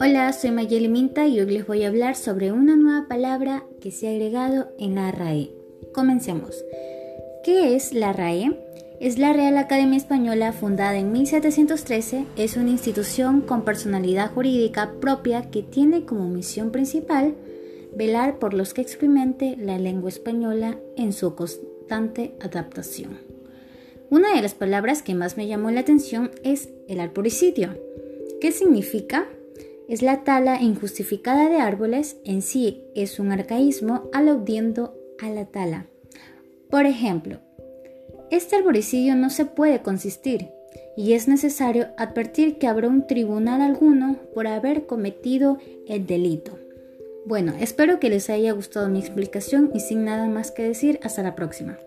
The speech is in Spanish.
Hola, soy Mayeli Minta y hoy les voy a hablar sobre una nueva palabra que se ha agregado en la RAE. Comencemos. ¿Qué es la RAE? Es la Real Academia Española fundada en 1713. Es una institución con personalidad jurídica propia que tiene como misión principal velar por los que experimente la lengua española en su constante adaptación. Una de las palabras que más me llamó la atención es el arboricidio. ¿Qué significa? Es la tala injustificada de árboles, en sí es un arcaísmo aludiendo a la tala. Por ejemplo, este arboricidio no se puede consistir y es necesario advertir que habrá un tribunal alguno por haber cometido el delito. Bueno, espero que les haya gustado mi explicación y sin nada más que decir, hasta la próxima.